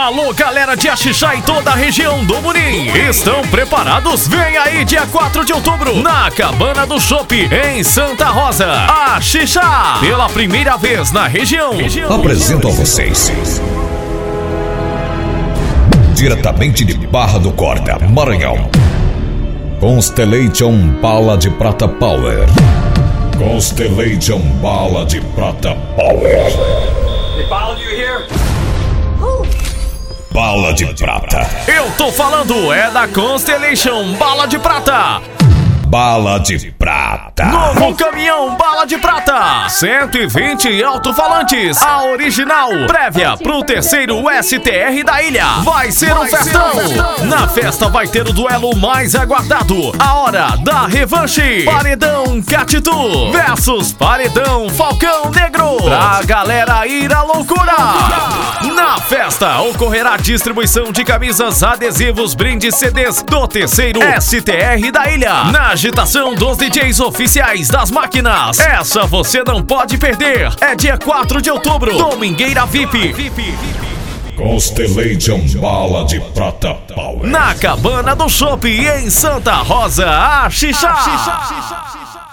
Alô, galera de Axixá e toda a região do Munim. Estão preparados? Vem aí, dia 4 de outubro, na Cabana do Chopp, em Santa Rosa. Axixá, pela primeira vez na região. Apresento a vocês. Diretamente de Barra do Corda, Maranhão. Constellation Bala de Prata Power. Constellation Bala de Prata Power. Bala de Prata. Eu tô falando, é da Constellation Bala de Prata. Bala de Prata. Novo caminhão Bala de Prata. 120 alto-falantes. A original. Prévia pro terceiro STR da ilha. Vai ser um festão. Na festa vai ter o duelo mais aguardado. A hora da revanche. Paredão Catitu versus Paredão Falcão. Pra galera ir à loucura. Na festa ocorrerá distribuição de camisas, adesivos, brindes, CDs do terceiro STR da ilha. Na agitação dos DJs oficiais das máquinas. Essa você não pode perder. É dia 4 de outubro, Domingueira VIP. Constellation Bala de Prata Power. Na Cabana do Shopping em Santa Rosa, a Xixá.